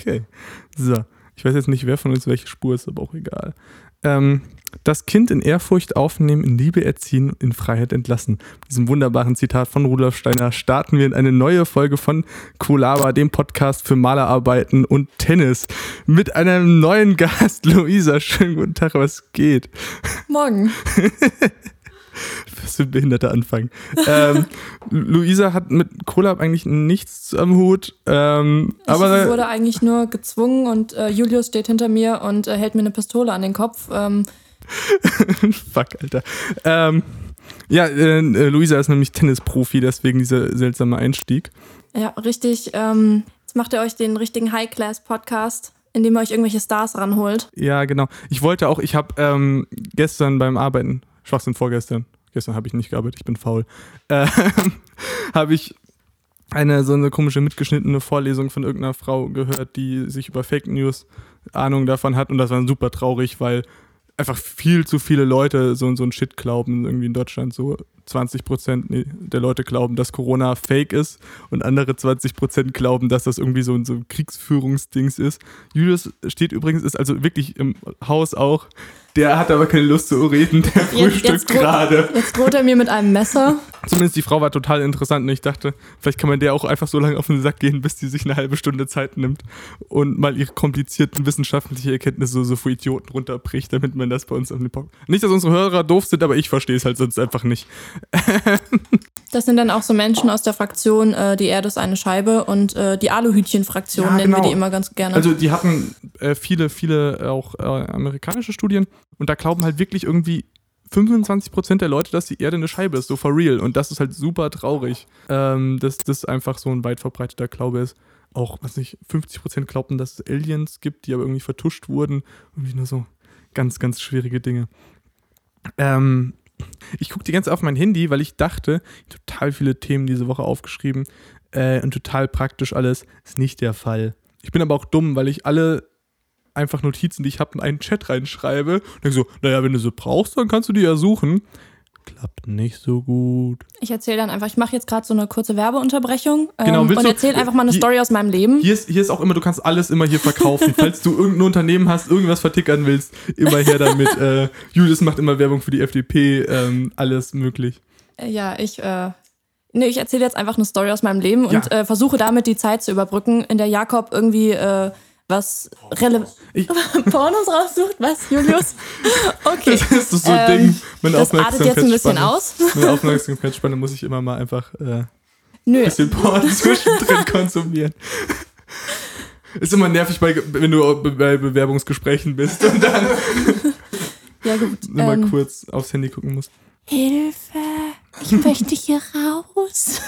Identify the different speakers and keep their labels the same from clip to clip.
Speaker 1: Okay. So. Ich weiß jetzt nicht, wer von uns welche Spur ist, aber auch egal. Ähm, das Kind in Ehrfurcht aufnehmen, in Liebe erziehen, in Freiheit entlassen. Mit diesem wunderbaren Zitat von Rudolf Steiner starten wir in eine neue Folge von Kulaba, dem Podcast für Malerarbeiten und Tennis. Mit einem neuen Gast, Luisa. Schönen guten Tag, was geht?
Speaker 2: Morgen.
Speaker 1: Was für ein behinderter Anfang. ähm, Luisa hat mit Collab eigentlich nichts am Hut. Ähm,
Speaker 2: Ich
Speaker 1: aber
Speaker 2: wurde eigentlich nur gezwungen und äh, Julius steht hinter mir und äh, hält mir eine Pistole an den Kopf. Ähm,
Speaker 1: Fuck, Alter. Ähm, ja, äh, Luisa ist nämlich Tennisprofi, deswegen dieser seltsame Einstieg.
Speaker 2: ja, richtig. Ähm, jetzt macht ihr euch den richtigen High-Class-Podcast, in dem ihr euch irgendwelche Stars ranholt.
Speaker 1: Ja, genau. Ich wollte auch, ich habe ähm, gestern beim Arbeiten, Schwachsinn vorgestern, gestern habe ich nicht gearbeitet, ich bin faul, ähm, habe ich eine so eine komische mitgeschnittene Vorlesung von irgendeiner Frau gehört, die sich über Fake News Ahnung davon hat. Und das war super traurig, weil einfach viel zu viele Leute so, so ein Shit glauben, irgendwie in Deutschland so 20 Prozent der Leute glauben, dass Corona fake ist und andere 20 Prozent glauben, dass das irgendwie so ein, so ein Kriegsführungsdings ist. Julius steht übrigens, ist also wirklich im Haus auch. Der hat aber keine Lust zu reden, der frühstückt gerade.
Speaker 2: Jetzt droht er mir mit einem Messer.
Speaker 1: Zumindest die Frau war total interessant und ich dachte, vielleicht kann man der auch einfach so lange auf den Sack gehen, bis die sich eine halbe Stunde Zeit nimmt und mal ihre komplizierten wissenschaftlichen Erkenntnisse so, für Idioten runterbricht, damit man das bei uns Podcast. Nicht, dass unsere Hörer doof sind, aber ich verstehe es halt sonst einfach nicht.
Speaker 2: Das sind dann auch so Menschen aus der Fraktion, äh, die Erde ist eine Scheibe und äh, die Aluhütchen-Fraktion
Speaker 1: Ja,
Speaker 2: nennen wir
Speaker 1: genau.
Speaker 2: die immer ganz gerne.
Speaker 1: Also die hatten äh, viele, viele auch äh, amerikanische Studien und da glauben halt wirklich irgendwie 25% der Leute, dass die Erde eine Scheibe ist, so for real. Und das ist halt super traurig, ähm, dass das einfach so ein weit verbreiteter Glaube ist. Auch, was nicht, 50% glaubten, dass es Aliens gibt, die aber irgendwie vertuscht wurden. Irgendwie nur so ganz, ganz schwierige Dinge. Ähm, ich gucke die ganze Zeit auf mein Handy, weil ich dachte, total viele Themen diese Woche aufgeschrieben äh, und total praktisch alles. Ist nicht der Fall. Ich bin aber auch dumm, weil ich alle einfach Notizen, die ich habe, in einen Chat reinschreibe und denke so, naja, wenn du sie brauchst, dann kannst du die ja suchen. Klappt nicht so gut.
Speaker 2: ich erzähle dann einfach, ich mache jetzt gerade so eine kurze Werbeunterbrechung ähm,
Speaker 1: Genau,
Speaker 2: und erzähle einfach mal eine
Speaker 1: Hier-
Speaker 2: Story aus meinem Leben.
Speaker 1: Hier ist, hier ist auch immer, du kannst alles immer hier verkaufen. Falls du irgendein Unternehmen hast, irgendwas vertickern willst, immer her damit. äh, Julius macht immer Werbung für die FDP, ähm, alles möglich.
Speaker 2: Äh, Ja, ich, äh, nee, ich erzähle jetzt einfach eine Story aus meinem Leben und
Speaker 1: Ja.
Speaker 2: äh, versuche damit die Zeit zu überbrücken, in der Jakob irgendwie äh, was relevant Pornos raussucht. Was, Julius? Okay.
Speaker 1: Das ist so ein
Speaker 2: Ähm,
Speaker 1: Ding. Meine
Speaker 2: das artet jetzt ein bisschen aus.
Speaker 1: Meine Aufmerksamkeitsspanne muss ich immer mal einfach äh,
Speaker 2: Nö,
Speaker 1: bisschen Porn zwischendrin konsumieren. Ist immer nervig, bei, wenn du bei Bewerbungsgesprächen bist und dann
Speaker 2: ja gut.
Speaker 1: immer
Speaker 2: Ähm,
Speaker 1: kurz aufs Handy gucken musst.
Speaker 2: Hilfe, ich möchte hier raus.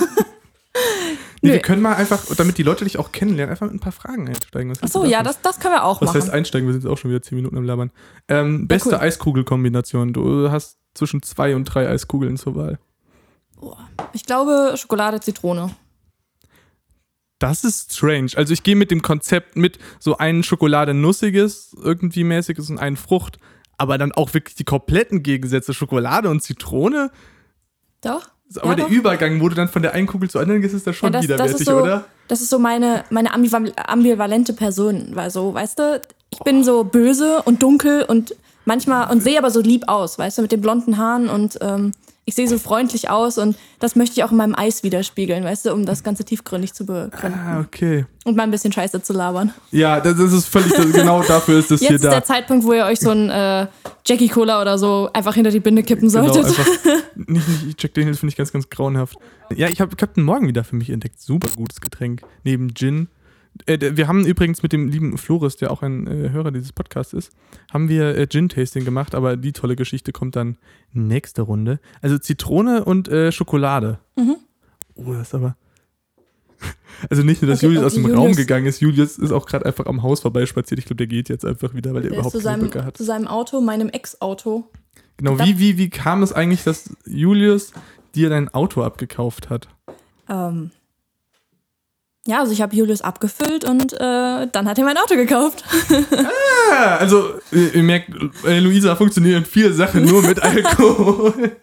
Speaker 1: Nee,
Speaker 2: Nö.
Speaker 1: wir können mal einfach, damit die Leute dich auch kennenlernen, einfach mit ein paar Fragen einsteigen. Was
Speaker 2: Achso, ja, das, das können wir auch
Speaker 1: Was
Speaker 2: machen.
Speaker 1: heißt einsteigen? Wir sind jetzt auch schon wieder 10 Minuten am Labern. Ähm, beste
Speaker 2: cool.
Speaker 1: Eiskugelkombination. Du hast zwischen zwei und drei Eiskugeln zur Wahl.
Speaker 2: Ich glaube Schokolade, Zitrone.
Speaker 1: Das ist strange. Also ich gehe mit dem Konzept mit so ein Schokolade-Nussiges, irgendwie mäßiges und ein Frucht, aber dann auch wirklich die kompletten Gegensätze, Schokolade und Zitrone.
Speaker 2: Doch?
Speaker 1: Aber
Speaker 2: Ja,
Speaker 1: der
Speaker 2: doch.
Speaker 1: Übergang, wo du dann von der einen Kugel zur anderen gehst, ist da schon
Speaker 2: Ja, das, das
Speaker 1: widerwärtig,
Speaker 2: ist so,
Speaker 1: oder?
Speaker 2: Das ist so meine, meine ambival ambivalente Person. Weil so, weißt du, ich bin so böse und dunkel und manchmal und sehe aber so lieb aus, weißt du, mit den blonden Haaren und ähm, ich sehe so freundlich aus und das möchte ich auch in meinem Eis widerspiegeln, weißt du, um das Ganze tiefgründig zu begründen
Speaker 1: Ah, okay.
Speaker 2: und mal ein bisschen Scheiße zu labern.
Speaker 1: Ja, das, das ist völlig, das, genau dafür ist das
Speaker 2: Jetzt
Speaker 1: hier
Speaker 2: ist
Speaker 1: da.
Speaker 2: der Zeitpunkt, wo ihr euch so ein äh, Jackie Cola oder so einfach hinter die Binde kippen
Speaker 1: Genau,
Speaker 2: solltet.
Speaker 1: einfach, nicht, nicht, Jack Daniels finde ich ganz, ganz grauenhaft. Ja, ich habe Captain Morgan wieder für mich entdeckt. Super gutes Getränk. Neben Gin. Äh, wir haben übrigens mit dem lieben Floris, der auch ein äh, Hörer dieses Podcasts ist, haben wir äh, Gin-Tasting gemacht, aber die tolle Geschichte kommt dann nächste Runde. Also Zitrone und äh, Schokolade.
Speaker 2: Mhm.
Speaker 1: Oh, das ist aber. Also nicht nur, dass
Speaker 2: Okay,
Speaker 1: Julius aus dem
Speaker 2: Julius-
Speaker 1: Raum gegangen ist, Julius ist auch gerade einfach am Haus vorbeispaziert. Ich glaube, der geht jetzt einfach wieder, weil er
Speaker 2: Der ist
Speaker 1: überhaupt
Speaker 2: zu
Speaker 1: keine
Speaker 2: seinem,
Speaker 1: Böcke hat.
Speaker 2: zu seinem Auto, meinem Ex-Auto.
Speaker 1: Genau, wie, wie, wie kam es eigentlich, dass Julius dir dein Auto abgekauft hat?
Speaker 2: Ähm, ja, also ich habe Julius abgefüllt und äh, dann hat er mein Auto gekauft.
Speaker 1: Ja, also ihr, merkt, äh, Luisa funktionieren vier Sachen nur mit Alkohol.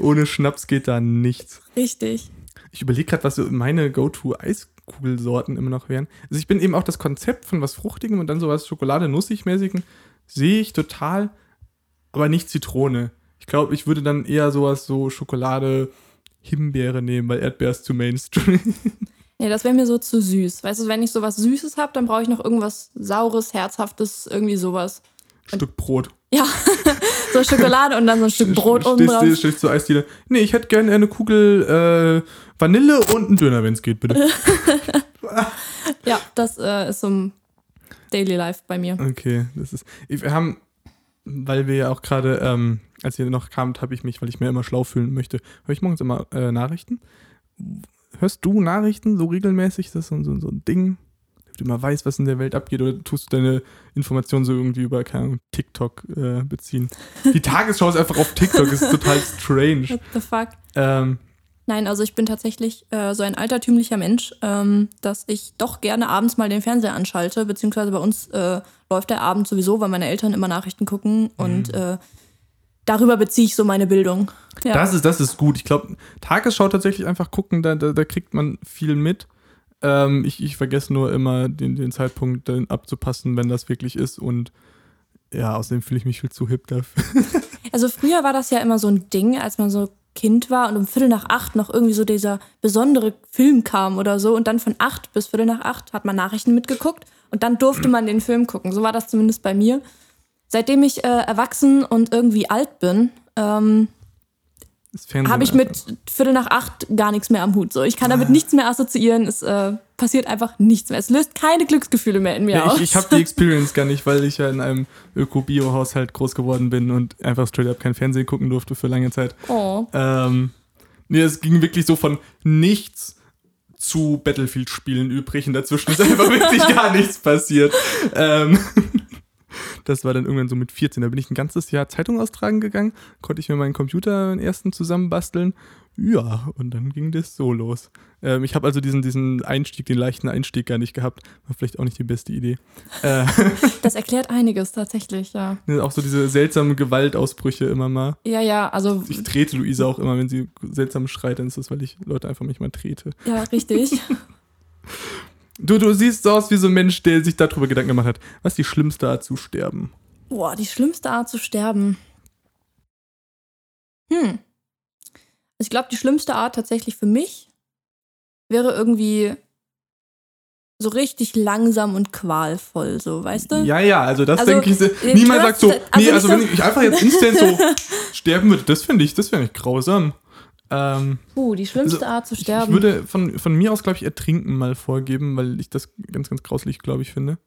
Speaker 1: Ohne Schnaps geht da nichts.
Speaker 2: Richtig.
Speaker 1: Ich überlege gerade, was so meine Go-To-Eis Kugelsorten immer noch wären. Also ich bin eben auch das Konzept von was Fruchtigem und dann sowas Schokolade-Nussig-mäßigen sehe ich total, aber nicht Zitrone. Ich glaube, ich würde dann eher sowas so Schokolade, Himbeere nehmen, weil Erdbeer ist zu Mainstream.
Speaker 2: Nee, das wäre mir so zu süß. Weißt du, wenn ich sowas Süßes habe, dann brauche ich noch irgendwas Saures, Herzhaftes, irgendwie sowas.
Speaker 1: Stück Brot.
Speaker 2: Ja, so Schokolade und dann so ein Stück Brot oben
Speaker 1: Stehst,
Speaker 2: drauf.
Speaker 1: stehst, stehst zur Eisdiele. Nee, ich hätte gerne eine Kugel äh, Vanille und einen Döner, wenn es geht, bitte.
Speaker 2: Ja, das äh, ist so ein Daily Life bei mir.
Speaker 1: Okay, das ist. Wir haben, weil wir ja auch gerade, ähm, als ihr noch kamt, habe ich mich, weil ich mir immer schlau fühlen möchte, höre ich morgens immer äh, Nachrichten. Hörst du Nachrichten so regelmäßig? Das ist so, so, so ein Ding, damit du immer weißt, was in der Welt abgeht, oder tust du deine Informationen so irgendwie über, keine Ahnung, TikTok äh, beziehen? Die Tagesschau ist einfach auf TikTok, ist total strange.
Speaker 2: What the fuck?
Speaker 1: Ähm,
Speaker 2: Nein, also ich bin tatsächlich äh, so ein altertümlicher Mensch, ähm, dass ich doch gerne abends mal den Fernseher anschalte, beziehungsweise bei uns äh, läuft der Abend sowieso, weil meine Eltern immer Nachrichten gucken und äh, darüber beziehe ich so meine Bildung. Ja.
Speaker 1: Das ist, das ist gut. Ich glaube, Tagesschau tatsächlich einfach gucken, da, da, da kriegt man viel mit. Ähm, ich, ich vergesse nur immer den, den Zeitpunkt dann abzupassen, wenn das wirklich ist. Und ja, außerdem fühle ich mich viel zu hip dafür.
Speaker 2: Also früher war das ja immer so ein Ding, als man so Kind war und um Viertel nach acht noch irgendwie so dieser besondere Film kam oder so und dann von acht bis Viertel nach acht hat man Nachrichten mitgeguckt und dann durfte man den Film gucken. So war das zumindest bei mir. Seitdem ich äh, erwachsen und irgendwie alt bin, ähm, habe ich mit Viertel nach acht gar nichts mehr am Hut. So, ich kann damit nichts mehr assoziieren. Es äh, passiert einfach nichts mehr. Es löst keine Glücksgefühle mehr in mir
Speaker 1: Ja,
Speaker 2: aus.
Speaker 1: ich ich habe die Experience gar nicht, weil ich ja in einem Öko-Bio-Haushalt groß geworden bin und einfach straight up kein Fernsehen gucken durfte für lange Zeit.
Speaker 2: oh.
Speaker 1: Ähm, nee, es ging wirklich so von nichts zu Battlefield-Spielen übrig und dazwischen ist einfach wirklich gar nichts passiert. Ähm, das war dann irgendwann so mit 14. Da bin ich ein ganzes Jahr Zeitung austragen gegangen, konnte ich mir meinen Computer den ersten zusammenbasteln. Ja, und dann ging das so los. Ähm, ich habe also diesen, diesen Einstieg, den leichten Einstieg gar nicht gehabt. War vielleicht auch nicht die beste Idee. Äh,
Speaker 2: Das erklärt einiges tatsächlich, ja.
Speaker 1: auch so diese seltsamen Gewaltausbrüche immer mal.
Speaker 2: Ja, ja, also
Speaker 1: Ich trete Luisa auch immer, wenn sie seltsam schreit, dann ist das, weil ich Leute einfach manchmal trete.
Speaker 2: ja, richtig.
Speaker 1: Du, du siehst so aus wie so ein Mensch, der sich darüber Gedanken gemacht hat. Was ist die schlimmste Art zu sterben?
Speaker 2: Boah, die schlimmste Art zu sterben. Hm. Ich glaube, die schlimmste Art tatsächlich für mich wäre irgendwie so richtig langsam und qualvoll, so, weißt du?
Speaker 1: Ja, ja, also das
Speaker 2: Also,
Speaker 1: denke ich. so-
Speaker 2: äh,
Speaker 1: Niemand sagt so,
Speaker 2: also
Speaker 1: nee, also
Speaker 2: so-
Speaker 1: wenn ich einfach jetzt instant so sterben würde, das finde ich, das wäre nicht grausam. Ähm,
Speaker 2: Puh, die schlimmste
Speaker 1: Also,
Speaker 2: Art zu
Speaker 1: ich, ich
Speaker 2: sterben.
Speaker 1: würde von, von mir aus, glaube ich, Ertrinken mal vorgeben, weil ich das ganz, ganz grauslich, glaube ich, finde.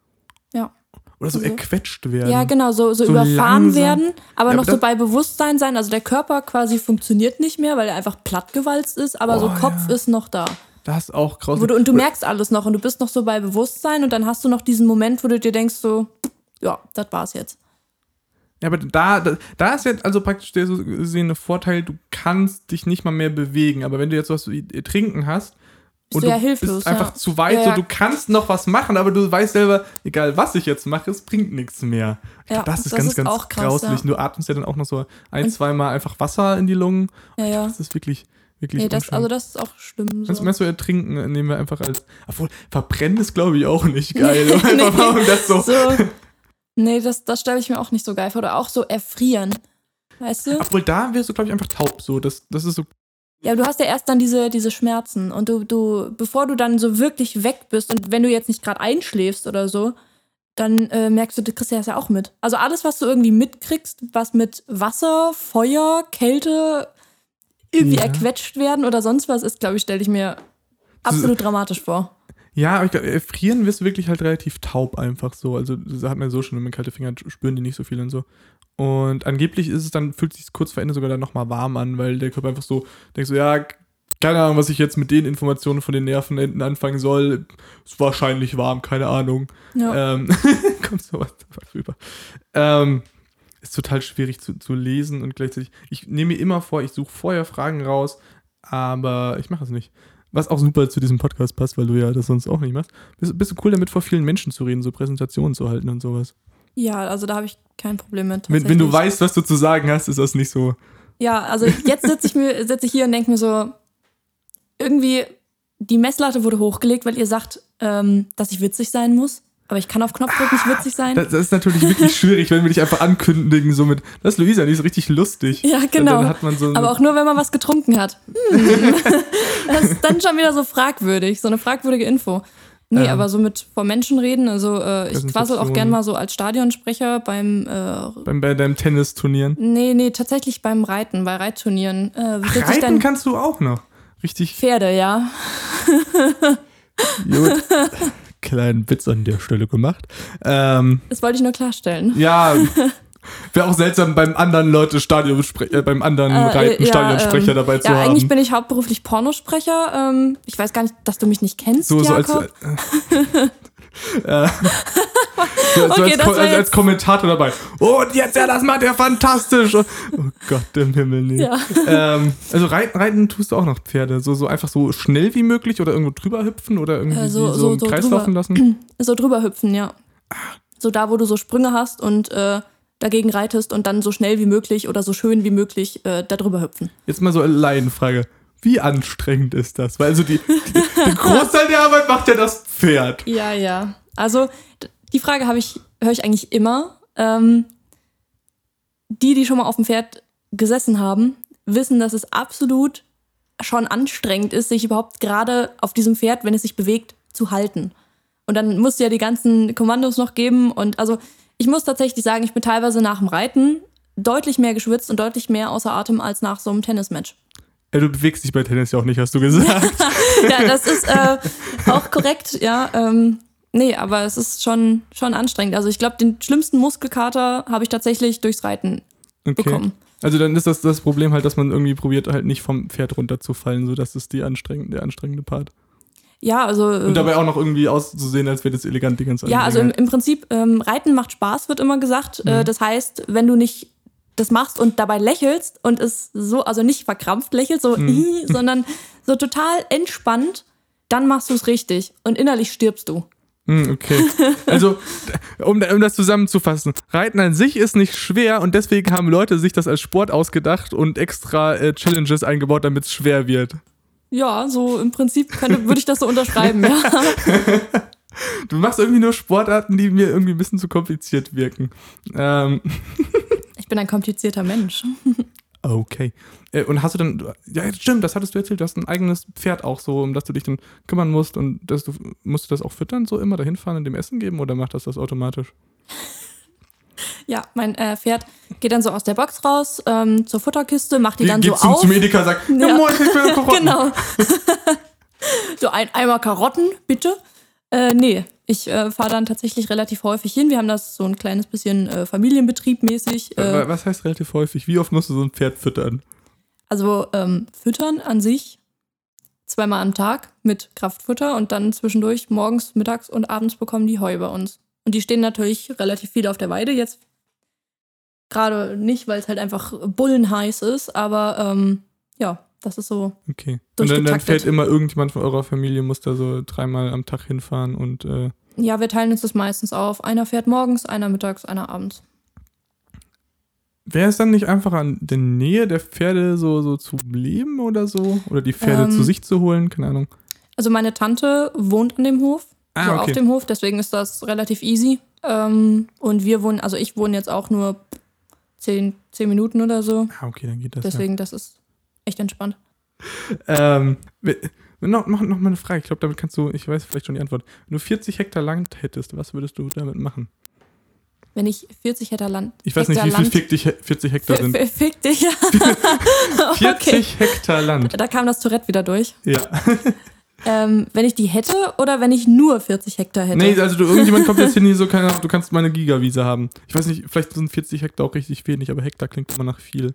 Speaker 2: Ja.
Speaker 1: Oder so
Speaker 2: Also-
Speaker 1: erquetscht werden.
Speaker 2: ja, genau, so, so,
Speaker 1: So
Speaker 2: überfahren
Speaker 1: langsam.
Speaker 2: werden, aber
Speaker 1: Ja,
Speaker 2: noch
Speaker 1: aber
Speaker 2: so bei Bewusstsein sein. Also der Körper quasi funktioniert nicht mehr, weil er einfach plattgewalzt ist, aber so
Speaker 1: Oh,
Speaker 2: Kopf
Speaker 1: ja.
Speaker 2: ist noch da.
Speaker 1: Das ist auch grauslich.
Speaker 2: Du, und du merkst alles noch und du bist noch so bei Bewusstsein und dann hast du noch diesen Moment, wo du dir denkst so, ja, das war's jetzt.
Speaker 1: Ja, aber da, da, da ist jetzt also praktisch der so gesehene Vorteil, du kannst dich nicht mal mehr bewegen. Aber wenn du jetzt was wie Trinken hast
Speaker 2: Bist
Speaker 1: und
Speaker 2: du ja hilflos,
Speaker 1: bist einfach
Speaker 2: ja.
Speaker 1: zu weit,
Speaker 2: Ja, ja.
Speaker 1: so du kannst noch was machen, aber du weißt selber, egal was ich jetzt mache, es bringt nichts mehr. Glaub, das ist
Speaker 2: das
Speaker 1: ganz,
Speaker 2: ist
Speaker 1: ganz
Speaker 2: krass,
Speaker 1: grauslich. Du atmest ja dann auch noch so ein, zweimal einfach Wasser in die Lungen.
Speaker 2: Ja, ja.
Speaker 1: Das ist wirklich, wirklich
Speaker 2: Nee, das, also das ist auch schlimm. So.
Speaker 1: meinst du, ertrinken äh, nehmen wir einfach als. Obwohl, verbrennen ist, glaube ich, auch nicht geil. Einfach warum das so.
Speaker 2: so. Nee, das, das stelle ich mir auch nicht so geil vor. Oder auch so erfrieren. Weißt du?
Speaker 1: Obwohl, da wirst du, glaube ich, einfach taub. So, das, das ist so.
Speaker 2: Ja, du hast ja erst dann diese, diese Schmerzen. Und du, du, bevor du dann so wirklich weg bist und wenn du jetzt nicht gerade einschläfst oder so, dann äh, merkst du, du kriegst ja das ja auch mit. Also alles, was du irgendwie mitkriegst, was mit Wasser, Feuer, Kälte irgendwie
Speaker 1: Ja.
Speaker 2: erquetscht werden oder sonst was ist, glaube ich, stelle ich mir absolut dramatisch vor.
Speaker 1: Ja, aber ich glaube, erfrieren wirst du wirklich halt relativ taub einfach so. Also, das hat man ja so schon, wenn man kalte Finger spüren die nicht so viel und so. Und angeblich ist es dann, fühlt sich kurz vor Ende sogar dann nochmal warm an, weil der Körper einfach so denkt so, ja, keine Ahnung, was ich jetzt mit den Informationen von den Nervenenden anfangen soll. Ist wahrscheinlich warm, keine Ahnung.
Speaker 2: Ja.
Speaker 1: Ähm, kommt sowas rüber. Ähm, ist total schwierig zu, zu lesen und gleichzeitig, ich nehme mir immer vor, ich suche vorher Fragen raus, aber ich mache es nicht. Was auch super zu diesem Podcast passt, weil du ja das sonst auch nicht machst. Bist, bist du cool damit, vor vielen Menschen zu reden, so Präsentationen zu halten und sowas?
Speaker 2: ja, also da habe ich kein Problem mit.
Speaker 1: Wenn, wenn du weißt, was du zu sagen hast, ist das nicht so.
Speaker 2: Ja, also jetzt sitze ich, mir- sitz ich hier und denke mir so, irgendwie die Messlatte wurde hochgelegt, weil ihr sagt, ähm, dass ich witzig sein muss. Aber ich kann auf Knopfdruck nicht witzig sein.
Speaker 1: Das, ist natürlich wirklich schwierig, wenn wir dich einfach ankündigen, so mit, das ist Luisa, die ist richtig lustig.
Speaker 2: Ja, genau.
Speaker 1: So
Speaker 2: Aber auch nur, wenn man was getrunken hat. Hm. das ist dann schon wieder so fragwürdig, so eine fragwürdige Info. Nee,
Speaker 1: Ähm.
Speaker 2: aber so mit vor Menschen reden, also äh, ich quassel auch gern mal so als Stadionsprecher beim, äh,
Speaker 1: beim, bei deinem Tennisturnieren.
Speaker 2: nee, nee, tatsächlich beim Reiten, bei Reitturnieren. Äh, sich
Speaker 1: Reiten
Speaker 2: dann
Speaker 1: kannst du auch noch. Richtig
Speaker 2: Pferde, ja.
Speaker 1: gut. Kleinen Witz an der Stelle gemacht. Ähm,
Speaker 2: Das wollte ich nur klarstellen.
Speaker 1: ja, wäre auch seltsam, beim anderen Leute Stadionsprecher, äh, beim anderen Reiten
Speaker 2: ja,
Speaker 1: Stadionsprecher
Speaker 2: ähm,
Speaker 1: dabei zu
Speaker 2: ja,
Speaker 1: haben.
Speaker 2: eigentlich bin ich hauptberuflich Pornosprecher. Ähm, ich weiß gar nicht, dass du mich nicht kennst,
Speaker 1: so, so als,
Speaker 2: Jakob.
Speaker 1: äh, äh, so, so
Speaker 2: Okay,
Speaker 1: als, als, als Kommentator dabei. Und jetzt, ja, das macht er fantastisch. Oh Gott im Himmel, nee.
Speaker 2: Ja.
Speaker 1: Ähm, also reiten, reiten tust du auch noch Pferde. So, so einfach so schnell wie möglich oder irgendwo drüber hüpfen oder irgendwie
Speaker 2: Äh, so-
Speaker 1: so,
Speaker 2: so-
Speaker 1: im
Speaker 2: so
Speaker 1: Kreis
Speaker 2: drüber.
Speaker 1: laufen lassen.
Speaker 2: So drüber hüpfen, ja. So da, wo du so Sprünge hast und äh, dagegen reitest und dann so schnell wie möglich oder so schön wie möglich äh, da drüber hüpfen.
Speaker 1: Jetzt mal so eine Laienfrage. Wie anstrengend ist das? Weil also die, den Großteil der Arbeit macht ja das Pferd.
Speaker 2: Ja, ja. Also die Frage habe ich, höre ich eigentlich immer. Ähm, die, die schon mal auf dem Pferd gesessen haben, wissen, dass es absolut schon anstrengend ist, sich überhaupt gerade auf diesem Pferd, wenn es sich bewegt, zu halten. Und dann musst du ja die ganzen Kommandos noch geben. Und also ich muss tatsächlich sagen, ich bin teilweise nach dem Reiten deutlich mehr geschwitzt und deutlich mehr außer Atem als nach so einem Tennismatch.
Speaker 1: Ja, du bewegst dich bei Tennis ja auch nicht, hast du gesagt.
Speaker 2: ja, das ist äh, auch korrekt, ja. Ähm, nee, aber es ist schon, schon anstrengend. Also ich glaube, den schlimmsten Muskelkater habe ich tatsächlich durchs Reiten
Speaker 1: Okay.
Speaker 2: bekommen.
Speaker 1: Also dann ist das das Problem halt, dass man irgendwie probiert halt nicht vom Pferd runterzufallen, so das ist die anstrengende, der anstrengende Part.
Speaker 2: Ja, also.
Speaker 1: Und
Speaker 2: Äh,
Speaker 1: dabei auch noch irgendwie auszusehen, als wäre das elegant die ganze
Speaker 2: ja, also im, im Prinzip, ähm, Reiten macht Spaß, wird immer gesagt.
Speaker 1: Mhm.
Speaker 2: Äh, das heißt, wenn du nicht das machst und dabei lächelst und es so, also nicht verkrampft lächelst, so,
Speaker 1: Mhm.
Speaker 2: sondern so total entspannt, dann machst du es richtig und innerlich stirbst du.
Speaker 1: Hm, okay. Also, um, um das zusammenzufassen, Reiten an sich ist nicht schwer und deswegen haben Leute sich das als Sport ausgedacht und extra äh, Challenges eingebaut, damit es schwer wird.
Speaker 2: Ja, so im Prinzip könnte, würde ich das so unterschreiben, ja.
Speaker 1: Du machst irgendwie nur Sportarten, die mir irgendwie ein bisschen zu kompliziert wirken. Ähm,
Speaker 2: bin ein komplizierter Mensch.
Speaker 1: okay. Äh, und hast du dann, ja, stimmt, das hattest du erzählt, du hast ein eigenes Pferd auch so, um das du dich dann kümmern musst und dass du, musst du das auch füttern, so immer dahin fahren und dem Essen geben oder macht das das automatisch?
Speaker 2: Ja, mein äh, Pferd geht dann so aus der Box raus ähm, zur Futterkiste, macht die dann
Speaker 1: geht
Speaker 2: so
Speaker 1: zum,
Speaker 2: auf.
Speaker 1: zum Edeka, sagt, ja,
Speaker 2: Ja.
Speaker 1: moin, ich bin Karotten.
Speaker 2: Genau. so ein Eimer Karotten, bitte. Äh, nee, ich äh, fahre dann tatsächlich relativ häufig hin. Wir haben das so ein kleines bisschen äh, Familienbetrieb mäßig. Äh,
Speaker 1: Was heißt relativ häufig? Wie oft musst du so ein Pferd füttern?
Speaker 2: also ähm, füttern an sich zweimal am Tag mit Kraftfutter und dann zwischendurch morgens, mittags und abends bekommen die Heu bei uns. Und die stehen natürlich relativ viel auf der Weide. Jetzt gerade nicht, weil es halt einfach bullenheiß ist, aber ähm, ja, das ist so.
Speaker 1: Okay. Und dann, dann fährt immer irgendjemand von eurer Familie, muss da so dreimal am Tag hinfahren und äh,
Speaker 2: Ja, wir teilen uns das meistens auf. Einer fährt morgens, einer mittags, einer abends.
Speaker 1: wäre es dann nicht einfach an der Nähe der Pferde so, so zu leben oder so? Oder die Pferde
Speaker 2: Ähm,
Speaker 1: zu sich zu holen? Keine Ahnung.
Speaker 2: Also meine Tante wohnt an dem Hof,
Speaker 1: Ah,
Speaker 2: so
Speaker 1: okay.
Speaker 2: auf dem Hof, deswegen ist das relativ easy. Ähm, und wir wohnen, also ich wohne jetzt auch nur zehn, zehn Minuten oder so.
Speaker 1: Ah, okay, dann geht das.
Speaker 2: Deswegen, das ist echt entspannt.
Speaker 1: Ähm, noch, noch, noch mal eine Frage. Ich glaube, damit kannst du, ich weiß vielleicht schon die Antwort. Wenn du 40 Hektar Land hättest, was würdest du damit machen?
Speaker 2: Wenn ich 40 Hektar Land.
Speaker 1: Ich weiß nicht,
Speaker 2: Hektar
Speaker 1: wie viel 40, He- 40 Hektar sind.
Speaker 2: Fick dich, ja.
Speaker 1: 40
Speaker 2: okay.
Speaker 1: Hektar Land.
Speaker 2: Da kam das Tourette wieder durch.
Speaker 1: Ja.
Speaker 2: Ähm, wenn ich die hätte oder wenn ich nur 40 Hektar hätte?
Speaker 1: Nee, also du, irgendjemand kommt jetzt hin, hier so, keine Ahnung, du kannst meine Gigawiese haben. Ich weiß nicht, vielleicht sind 40 Hektar auch richtig wenig, aber Hektar klingt immer nach viel.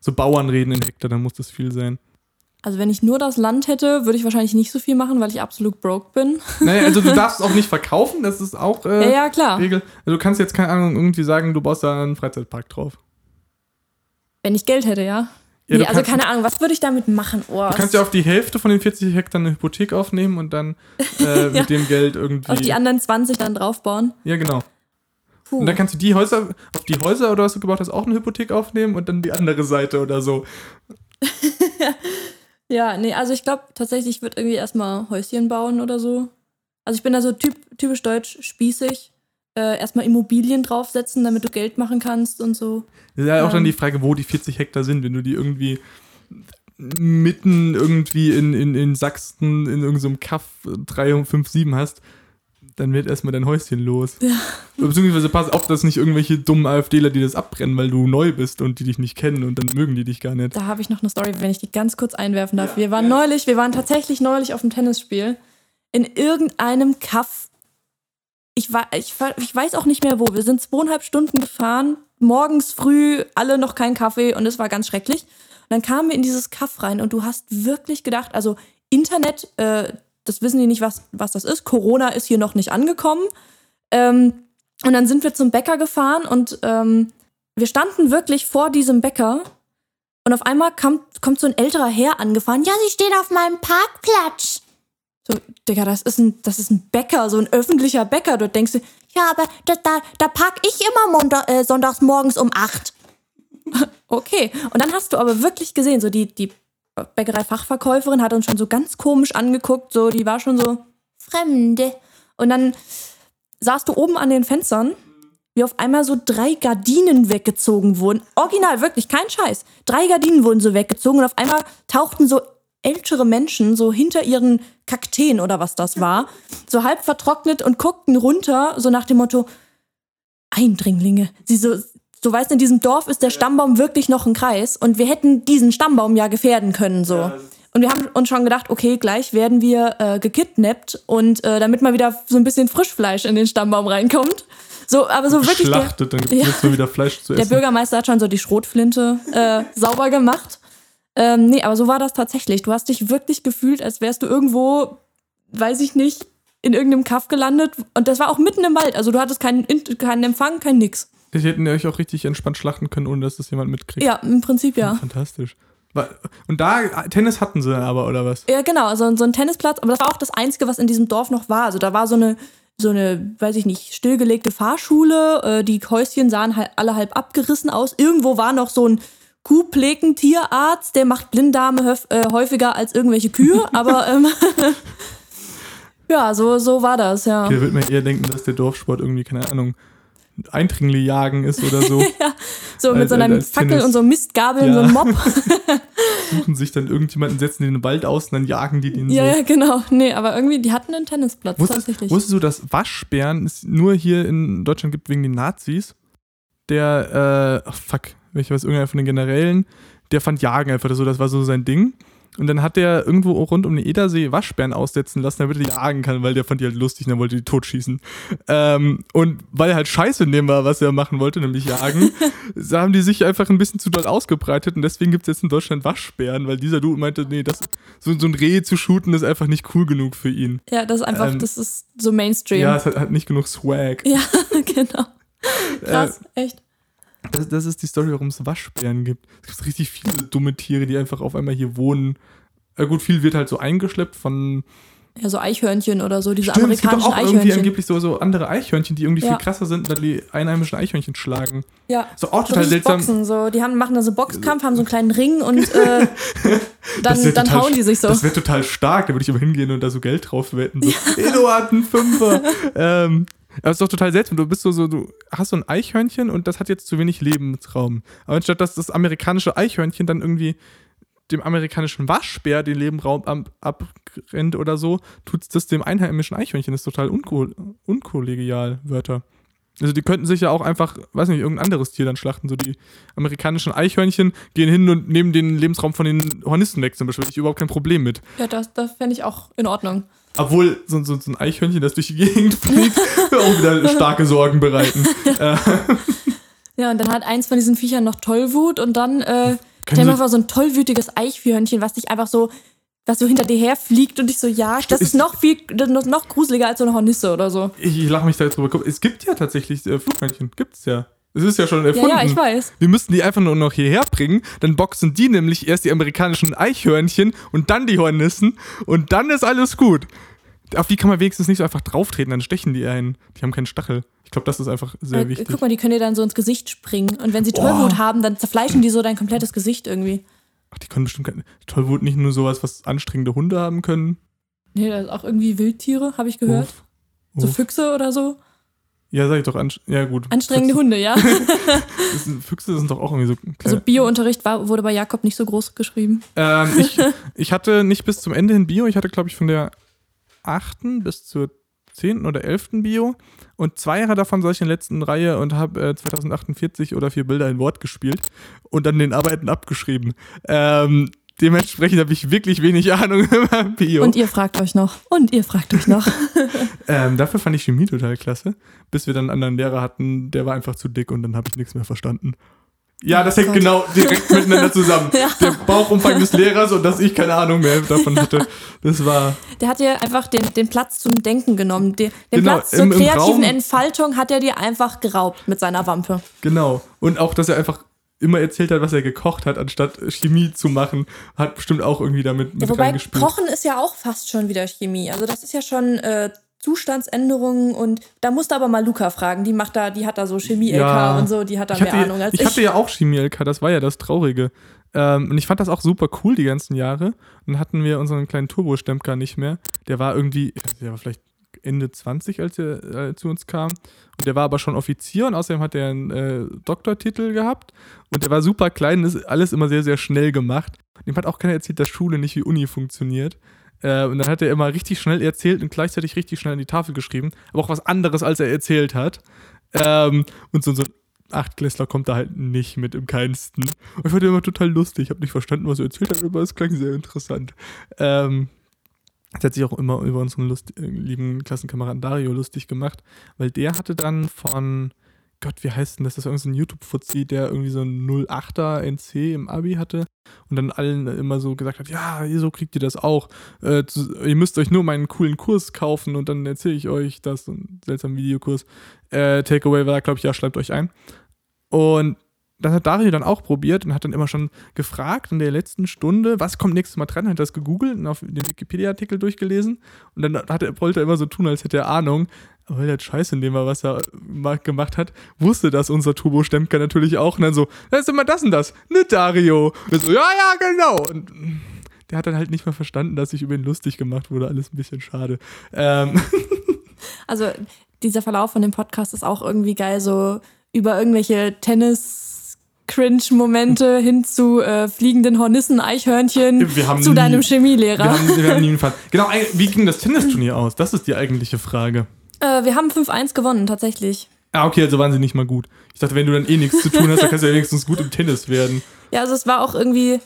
Speaker 1: So Bauern reden in Hektar, dann muss das viel sein.
Speaker 2: Also wenn ich nur das Land hätte, würde ich wahrscheinlich nicht so viel machen, weil ich absolut broke bin.
Speaker 1: Naja, also du darfst auch nicht verkaufen, das ist auch äh,
Speaker 2: Ja, ja, klar.
Speaker 1: Regel. Also du kannst jetzt, keine Ahnung, irgendwie sagen, du baust da einen Freizeitpark drauf.
Speaker 2: Wenn ich Geld hätte, ja.
Speaker 1: Ja,
Speaker 2: nee, also keine Ahnung, was würde ich damit machen? Oh,
Speaker 1: Du kannst ja auf die Hälfte von den 40 Hektar eine Hypothek aufnehmen und dann äh, mit dem Geld irgendwie.
Speaker 2: auf die anderen 20 dann draufbauen.
Speaker 1: ja, genau.
Speaker 2: Puh.
Speaker 1: Und dann kannst du die Häuser, auf die Häuser oder was du gebaut hast, auch eine Hypothek aufnehmen und dann die andere Seite oder so.
Speaker 2: Ja, nee, also ich glaube tatsächlich, ich würde irgendwie erstmal Häuschen bauen oder so. Also ich bin da so typ, typisch deutsch spießig. Äh, erstmal Immobilien draufsetzen, damit du Geld machen kannst und so.
Speaker 1: Das ist ja auch dann
Speaker 2: Ähm.
Speaker 1: die Frage, wo die 40 Hektar sind, wenn du die irgendwie mitten irgendwie in, in, in Sachsen in irgendeinem Kaff 357 hast, dann wird erstmal dein Häuschen los.
Speaker 2: Ja.
Speaker 1: Beziehungsweise pass auf, dass nicht irgendwelche dummen AfDler, die das abbrennen, weil du neu bist und die dich nicht kennen und dann mögen die dich gar nicht.
Speaker 2: Da habe ich noch eine Story, wenn ich die ganz kurz einwerfen darf. wir waren neulich, wir waren tatsächlich neulich auf dem Tennisspiel in irgendeinem Kaff. Ich, war, ich, ich weiß auch nicht mehr wo. Wir sind zweieinhalb Stunden gefahren, morgens früh, alle noch keinen Kaffee und es war ganz schrecklich. Und dann kamen wir in dieses Kaff rein und du hast wirklich gedacht, also Internet, äh, das wissen die nicht, was, was das ist. Corona ist hier noch nicht angekommen. Ähm, und dann sind wir zum Bäcker gefahren und ähm, wir standen wirklich vor diesem Bäcker und auf einmal kam, kommt so ein älterer Herr angefahren. Ja, Sie stehen auf meinem Parkplatz. So, Digga, das ist ein, das ist ein Bäcker, so ein öffentlicher Bäcker. Dort denkst du, ja, aber da, da, da park ich immer Montag, äh, sonntags morgens um acht. okay. Und dann hast du aber wirklich gesehen, so die, die Bäckerei-Fachverkäuferin hat uns schon so ganz komisch angeguckt, so, die war schon so Fremde. Und dann saßt du oben an den Fenstern, wie auf einmal so drei Gardinen weggezogen wurden. Original, wirklich, kein Scheiß. Drei Gardinen wurden so weggezogen und auf einmal tauchten so ältere Menschen so hinter ihren Kakteen oder was das war, so halb vertrocknet und guckten runter, so nach dem Motto, Eindringlinge. Sie so, so weißt, in diesem Dorf ist der Stammbaum wirklich noch ein Kreis und wir hätten diesen Stammbaum ja gefährden können, so. Und wir haben uns schon gedacht, okay, gleich werden wir äh, gekidnappt und äh, damit mal wieder so ein bisschen Frischfleisch in den Stammbaum reinkommt. So, aber so wirklich. Der,
Speaker 1: dann gibt
Speaker 2: Ja.
Speaker 1: es mal wieder Fleisch zu
Speaker 2: der
Speaker 1: essen.
Speaker 2: Bürgermeister hat schon so die Schrotflinte äh, sauber gemacht. Ähm, nee, aber so war das tatsächlich. Du hast dich wirklich gefühlt, als wärst du irgendwo, weiß ich nicht, in irgendeinem Kaff gelandet. Und das war auch mitten im Wald. Also du hattest keinen, In- keinen Empfang, kein nix.
Speaker 1: Die hätten euch auch richtig entspannt schlachten können, ohne dass das jemand mitkriegt.
Speaker 2: Ja, im Prinzip ja.
Speaker 1: Fantastisch. Und da, Tennis hatten sie aber, oder was?
Speaker 2: Ja, genau, also so ein Tennisplatz, aber das war auch das Einzige, was in diesem Dorf noch war. Also da war so eine, so eine, weiß ich nicht, stillgelegte Fahrschule, äh, die Häuschen sahen halt alle halb abgerissen aus. Irgendwo war noch so ein Kuhpleken-Tierarzt, der macht Blinddarme äh, häufiger als irgendwelche Kühe, aber ähm, ja, so, so war das, ja.
Speaker 1: Hier wird man eher denken, dass der Dorfsport irgendwie, keine Ahnung, Eindringli jagen ist oder so.
Speaker 2: So mit
Speaker 1: als-
Speaker 2: so einer
Speaker 1: als
Speaker 2: Fackel
Speaker 1: Tennis.
Speaker 2: und so Mistgabeln,
Speaker 1: Ja.
Speaker 2: so ein Mob.
Speaker 1: Suchen sich dann irgendjemanden, setzen den in den Wald aus und dann jagen die den
Speaker 2: ja,
Speaker 1: so.
Speaker 2: ja, genau. Nee, aber irgendwie, die hatten einen Tennisplatz,
Speaker 1: Wusstest,
Speaker 2: tatsächlich.
Speaker 1: wusstest du, dass Waschbären es nur hier in Deutschland gibt wegen den Nazis? Der, äh, ach fuck, ich weiß, irgendeiner von den Generälen, der fand Jagen einfach so, das war so sein Ding. Und dann hat der irgendwo rund um den Edersee Waschbären aussetzen lassen, damit er die jagen kann, weil der fand die halt lustig und dann wollte die totschießen. Ähm, und weil er halt scheiße in dem war, was er machen wollte, nämlich jagen, so haben die sich einfach ein bisschen zu doll ausgebreitet und deswegen gibt es jetzt in Deutschland Waschbären, weil dieser Dude meinte, nee, das, so, so ein Reh zu shooten ist einfach nicht cool genug für ihn.
Speaker 2: ja, das ist einfach,
Speaker 1: ähm,
Speaker 2: das ist so Mainstream.
Speaker 1: Ja, es hat, hat nicht genug Swag.
Speaker 2: Ja, genau. Krass, echt.
Speaker 1: Das, das ist die Story, warum es Waschbären gibt. Es gibt richtig viele dumme Tiere, die einfach auf einmal hier wohnen. Ja gut, viel wird halt so eingeschleppt von.
Speaker 2: Ja, so Eichhörnchen oder so, diese
Speaker 1: Stimmt, es gibt
Speaker 2: amerikanischen
Speaker 1: auch irgendwie
Speaker 2: Eichhörnchen.
Speaker 1: angeblich so, so andere Eichhörnchen, die irgendwie
Speaker 2: Ja.
Speaker 1: viel krasser sind, weil die einheimischen Eichhörnchen schlagen.
Speaker 2: Ja.
Speaker 1: So auch
Speaker 2: So
Speaker 1: total
Speaker 2: richtig
Speaker 1: seltsam.
Speaker 2: Boxen, so. Die haben, machen da so Boxkampf, haben so einen kleinen Ring und äh, dann, dann hauen die sich so.
Speaker 1: Das wäre total stark, da würde ich aber hingehen und da so Geld drauf wetten. So, Edo hat einen Fünfer. ähm, es ist doch total seltsam. Du bist so, so, du hast so ein Eichhörnchen und das hat jetzt zu wenig Lebensraum. Aber anstatt dass das amerikanische Eichhörnchen dann irgendwie dem amerikanischen Waschbär den Lebensraum ab, abrennt oder so, tut es das dem einheimischen Eichhörnchen. Das ist total unko unkollegial, Wörter. Also die könnten sich ja auch einfach, weiß nicht, irgendein anderes Tier dann schlachten. So die amerikanischen Eichhörnchen gehen hin und nehmen den Lebensraum von den Hornissen weg, zum Beispiel. Ich überhaupt kein Problem mit.
Speaker 2: Ja, das, das fände ich auch in Ordnung.
Speaker 1: Obwohl so, so, so ein Eichhörnchen, das durch die Gegend fliegt, auch wieder starke Sorgen bereiten.
Speaker 2: Ja, und dann hat eins von diesen Viechern noch Tollwut und dann, äh, stell mal vor, so ein tollwütiges Eichhörnchen, was dich einfach so, was so hinter dir herfliegt und dich so jagt. Das
Speaker 1: Ist-
Speaker 2: ist noch viel, noch gruseliger als so eine Hornisse oder so.
Speaker 1: ich ich lache mich da jetzt drüber. Es gibt ja tatsächlich äh, Flughörnchen. Gibt's ja. Es ist ja schon
Speaker 2: Ja,
Speaker 1: erfunden.
Speaker 2: ja, ich weiß.
Speaker 1: Wir müssten die einfach nur noch hierher bringen, dann boxen die nämlich erst die amerikanischen Eichhörnchen und dann die Hornissen und dann ist alles gut. Auf die kann man wenigstens nicht so einfach drauftreten, dann stechen die einen. Die haben keinen Stachel. Ich glaube, das ist einfach sehr
Speaker 2: Äh,
Speaker 1: wichtig.
Speaker 2: guck mal, die können dir dann so ins Gesicht springen. Und wenn sie Tollwut haben, dann zerfleischen die so dein komplettes Gesicht irgendwie.
Speaker 1: Ach, die können bestimmt keine. Tollwut nicht nur sowas, was anstrengende Hunde haben können.
Speaker 2: Nee, das ist auch irgendwie Wildtiere, habe ich gehört.
Speaker 1: Uff.
Speaker 2: So
Speaker 1: Uff.
Speaker 2: Füchse oder so.
Speaker 1: Ja, sag ich doch. Ja, gut.
Speaker 2: Anstrengende
Speaker 1: Füchse,
Speaker 2: Hunde, ja.
Speaker 1: sind, Füchse sind doch auch irgendwie so kleine.
Speaker 2: Also Biounterricht wurde bei Jakob nicht so groß geschrieben.
Speaker 1: ähm, ich, ich hatte nicht bis zum Ende hin Bio. Ich hatte, glaube ich, von der 8. bis zur 10. oder 11. Bio. Und zwei Jahre davon saß ich in der letzten Reihe und habe äh, 2048 oder vier Bilder in Wort gespielt und dann den Arbeiten abgeschrieben. Ähm, dementsprechend habe ich wirklich wenig Ahnung über Bio.
Speaker 2: Und ihr fragt euch noch. Und ihr fragt euch noch.
Speaker 1: Ähm, dafür fand ich Chemie total klasse, bis wir dann einen anderen Lehrer hatten, der war einfach zu dick und dann habe ich nichts mehr verstanden. Ja,
Speaker 2: Oh
Speaker 1: das hängt
Speaker 2: Gott.
Speaker 1: genau direkt miteinander zusammen.
Speaker 2: Ja.
Speaker 1: Der Bauchumfang des Lehrers und dass ich keine Ahnung mehr davon hatte. Das war.
Speaker 2: Der hat dir einfach den, den Platz zum Denken genommen. Den, den
Speaker 1: Genau,
Speaker 2: Platz zur
Speaker 1: im- im
Speaker 2: kreativen
Speaker 1: Raum-
Speaker 2: Entfaltung hat er dir einfach geraubt mit seiner Wampe.
Speaker 1: Genau. Und auch, dass er einfach immer erzählt hat, was er gekocht hat, anstatt Chemie zu machen, hat bestimmt auch irgendwie damit mit
Speaker 2: Ja, wobei
Speaker 1: reingespielt.
Speaker 2: Kochen ist ja auch fast schon wieder Chemie. Also das ist ja schon äh, Zustandsänderungen und da musst du aber mal Luca fragen. Die macht da, die hat da so Chemie-LK
Speaker 1: Ja.
Speaker 2: und so, die hat da
Speaker 1: ich
Speaker 2: mehr
Speaker 1: hatte,
Speaker 2: Ahnung als
Speaker 1: ich
Speaker 2: ich.
Speaker 1: hatte ja auch Chemie-LK, das war ja das Traurige. Ähm, und ich fand das auch super cool die ganzen Jahre. Und dann hatten wir unseren kleinen Turbo-Stempker nicht mehr. Der war irgendwie, ich weiß nicht, der war vielleicht Ende 20, als er äh, zu uns kam. Und der war aber schon Offizier und außerdem hat er einen äh, Doktortitel gehabt. Und der war super klein, ist alles immer sehr, sehr schnell gemacht. Dem hat auch keiner erzählt, dass Schule nicht wie Uni funktioniert. Äh, und dann hat er immer richtig schnell erzählt und gleichzeitig richtig schnell an die Tafel geschrieben. Aber auch was anderes, als er erzählt hat. Ähm, und so, so ein Achtklässler kommt da halt nicht mit im keinsten. Und ich fand den immer total lustig. Ich habe nicht verstanden, was er erzählt hat, aber es klang sehr interessant. Ähm, das hat sich auch immer über unseren lust äh, lieben Klassenkameraden Dario lustig gemacht, weil der hatte dann von, Gott, wie heißt denn das? Das war irgendein so YouTube-Fuzzi, der irgendwie so ein 08er NC im Abi hatte und dann allen immer so gesagt hat, ja, so kriegt ihr das auch. Äh, ihr müsst euch nur meinen coolen Kurs kaufen und dann erzähle ich euch das, so einen seltsamen Videokurs. Äh, Takeaway war, glaube ich, ja, schreibt euch ein. Und das hat Dario dann auch probiert und hat dann immer schon gefragt in der letzten Stunde, was kommt nächstes Mal dran, hat das gegoogelt und auf den Wikipedia-Artikel durchgelesen und dann hat er, wollte er immer so tun, als hätte er Ahnung. Aber der Scheiß in dem war, was er ma- gemacht hat, wusste das unser Turbo-Stempker natürlich auch. Und dann so, das ist immer das und das, ne Dario? Und so, ja, ja, genau. Und der hat dann halt nicht mehr verstanden, dass sich über ihn lustig gemacht wurde. Alles ein bisschen schade. Ähm,
Speaker 2: Also dieser Verlauf von dem Podcast ist auch irgendwie geil, so über irgendwelche Tennis-Cringe-Momente hin zu äh, fliegenden Hornissen, Eichhörnchen,
Speaker 1: Wir haben
Speaker 2: zu
Speaker 1: nie-
Speaker 2: deinem
Speaker 1: wir
Speaker 2: Chemielehrer.
Speaker 1: haben, wir haben nie einen Fall. Genau, wie ging das Tennisturnier aus? Das ist die eigentliche Frage.
Speaker 2: Äh, wir haben 5-1 gewonnen, tatsächlich.
Speaker 1: Ah, okay, also waren sie nicht mal gut. Ich dachte, wenn du dann eh nichts zu tun hast, dann kannst du ja wenigstens gut im Tennis werden.
Speaker 2: Ja, also es war auch irgendwie.